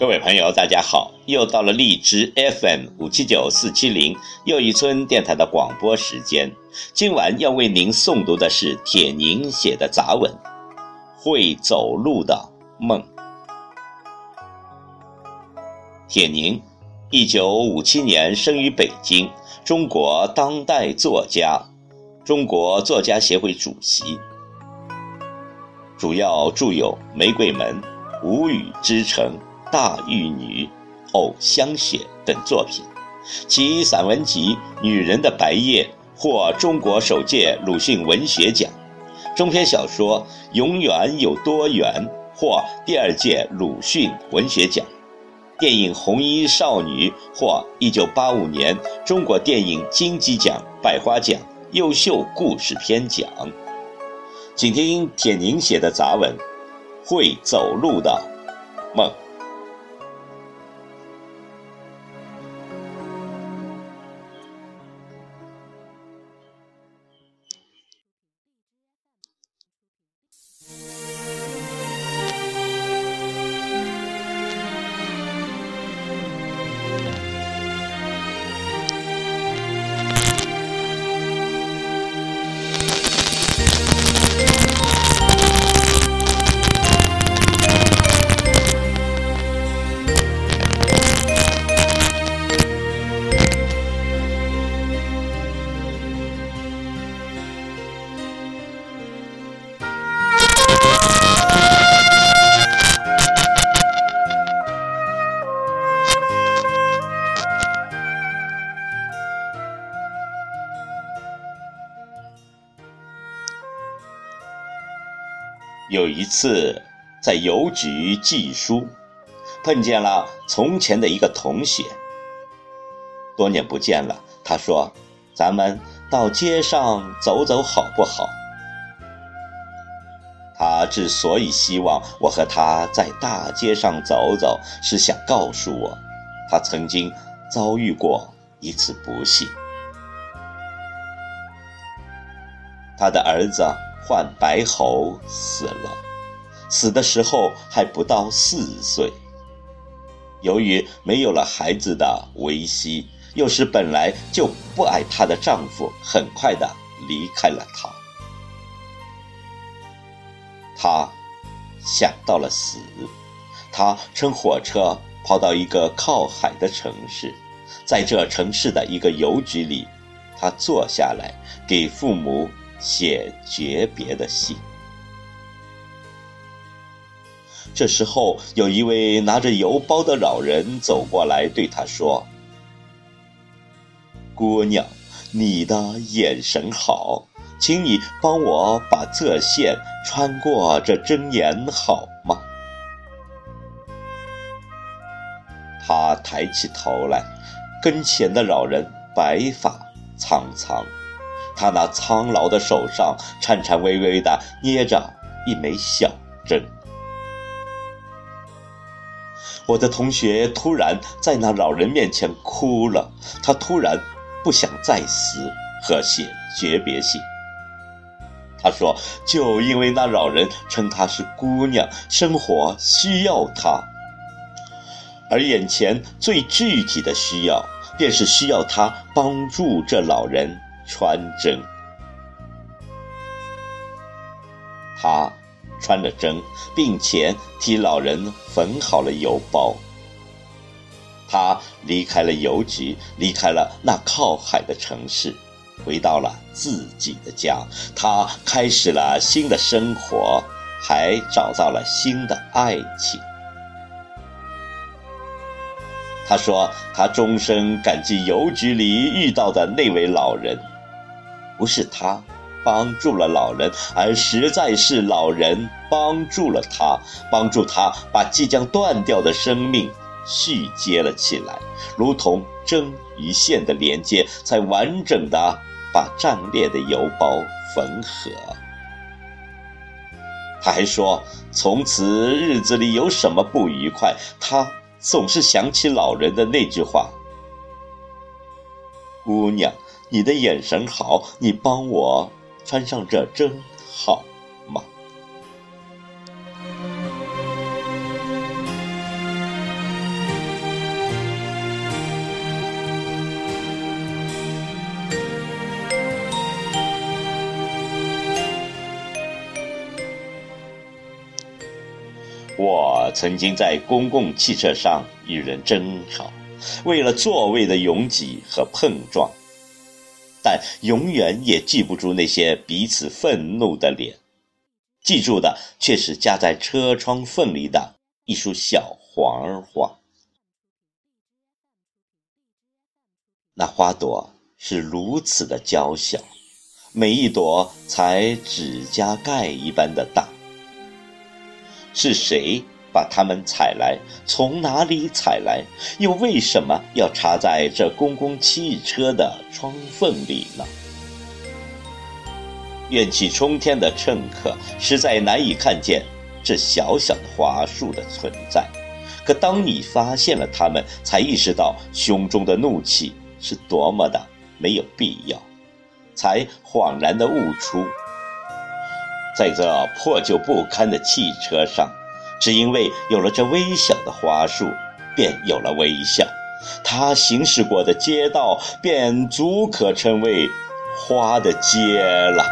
各位朋友，大家好！又到了荔枝 FM 五七九四七零又一村电台的广播时间。今晚要为您诵读的是铁凝写的杂文《会走路的梦》。铁凝，一九五七年生于北京，中国当代作家，中国作家协会主席，主要著有《玫瑰门》《无语之城》。大玉女、偶香雪等作品，其散文集《女人的白夜》获中国首届鲁迅文学奖；中篇小说《永远有多远》获第二届鲁迅文学奖；电影《红衣少女》获1985年中国电影金鸡奖、百花奖优秀故事片奖。请听铁凝写的杂文《会走路的梦》。有一次，在邮局寄书，碰见了从前的一个同学。多年不见了，他说：“咱们到街上走走好不好？”他之所以希望我和他在大街上走走，是想告诉我，他曾经遭遇过一次不幸。他的儿子。患白喉死了，死的时候还不到四岁。由于没有了孩子的维系，又是本来就不爱她的丈夫很快的离开了她。她想到了死，她乘火车跑到一个靠海的城市，在这城市的一个邮局里，她坐下来给父母。写诀别的信。这时候，有一位拿着邮包的老人走过来，对他说：“姑娘，你的眼神好，请你帮我把这线穿过这针眼好吗？”他抬起头来，跟前的老人白发苍苍。他那苍老的手上颤颤巍巍地捏着一枚小针。我的同学突然在那老人面前哭了，他突然不想再死和写诀别信。他说：“就因为那老人称她是姑娘，生活需要她，而眼前最具体的需要，便是需要他帮助这老人。”穿针，他穿了针，并且替老人缝好了邮包。他离开了邮局，离开了那靠海的城市，回到了自己的家。他开始了新的生活，还找到了新的爱情。他说：“他终身感激邮局里遇到的那位老人。”不是他帮助了老人，而实在是老人帮助了他，帮助他把即将断掉的生命续接了起来，如同针与线的连接，才完整的把战裂的邮包缝合。他还说，从此日子里有什么不愉快，他总是想起老人的那句话：“姑娘。”你的眼神好你帮我穿上这真好吗？我曾经在公共汽车上与人争吵为了座位的拥挤和碰撞但永远也记不住那些彼此愤怒的脸，记住的却是夹在车窗缝里的一束小黄花。那花朵是如此的娇小，每一朵才指甲盖一般的大。是谁把它们采来？从哪里采来？又为什么要插在这公共汽车的窗缝里呢？怨气冲天的乘客实在难以看见这小小的花束的存在。可当你发现了它们，才意识到胸中的怒气是多么的没有必要，才恍然的悟出。在这破旧不堪的汽车上，只因为有了这微小的花束，便有了微笑。他行驶过的街道，便足可称为花的街了。